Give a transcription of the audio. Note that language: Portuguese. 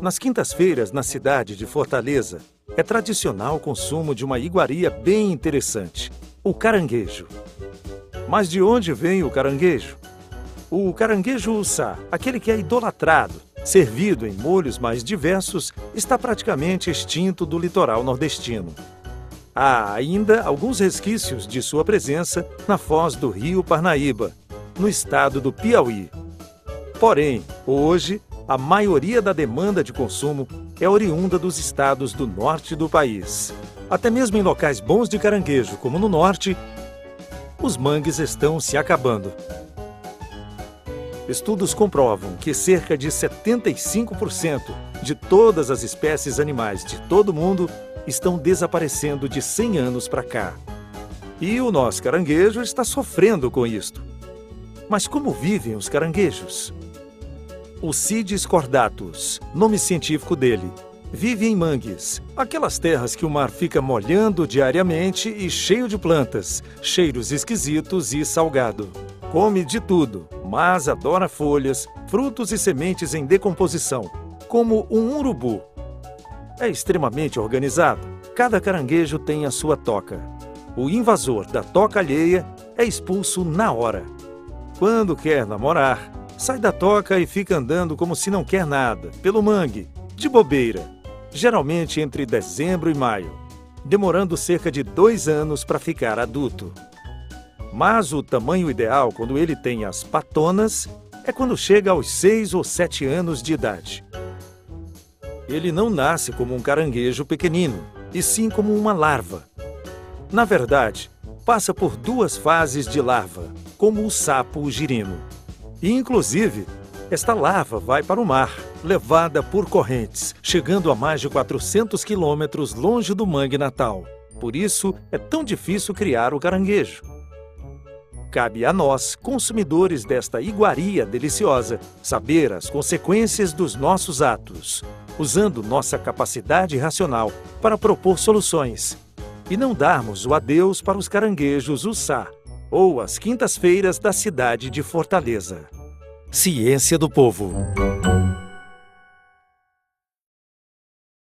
Nas quintas-feiras, na cidade de Fortaleza, é tradicional o consumo de uma iguaria bem interessante, o caranguejo. Mas de onde vem o caranguejo? O caranguejo uçá, aquele que é idolatrado, servido em molhos mais diversos, está praticamente extinto do litoral nordestino. Há ainda alguns resquícios de sua presença na foz do rio Parnaíba, no estado do Piauí. Porém, hoje, a maioria da demanda de consumo é oriunda dos estados do norte do país. Até mesmo em locais bons de caranguejo, como no norte, os mangues estão se acabando. Estudos comprovam que cerca de 75% de todas as espécies animais de todo o mundo estão desaparecendo de 100 anos para cá. E o nosso caranguejo está sofrendo com isto. Mas como vivem os caranguejos? O Cidis cordatus, nome científico dele, vive em mangues, aquelas terras que o mar fica molhando diariamente e cheio de plantas, cheiros esquisitos e salgado. Come de tudo, mas adora folhas, frutos e sementes em decomposição, como um urubu. É extremamente organizado. Cada caranguejo tem a sua toca. O invasor da toca alheia é expulso na hora. Quando quer namorar, sai da toca e fica andando como se não quer nada, pelo mangue, de bobeira, geralmente entre dezembro e maio, demorando cerca de dois anos para ficar adulto. Mas o tamanho ideal quando ele tem as patonas é quando chega aos seis ou sete anos de idade. Ele não nasce como um caranguejo pequenino, e sim como uma larva. Na verdade, passa por duas fases de larva, como o sapo girino. E, inclusive, esta larva vai para o mar, levada por correntes, chegando a mais de 400 quilômetros longe do mangue natal. Por isso, é tão difícil criar o caranguejo. Cabe a nós, consumidores desta iguaria deliciosa, saber as consequências dos nossos atos, usando nossa capacidade racional para propor soluções, e não darmos o adeus para os caranguejos Ussá, ou as quintas-feiras da cidade de Fortaleza. Ciência do Povo.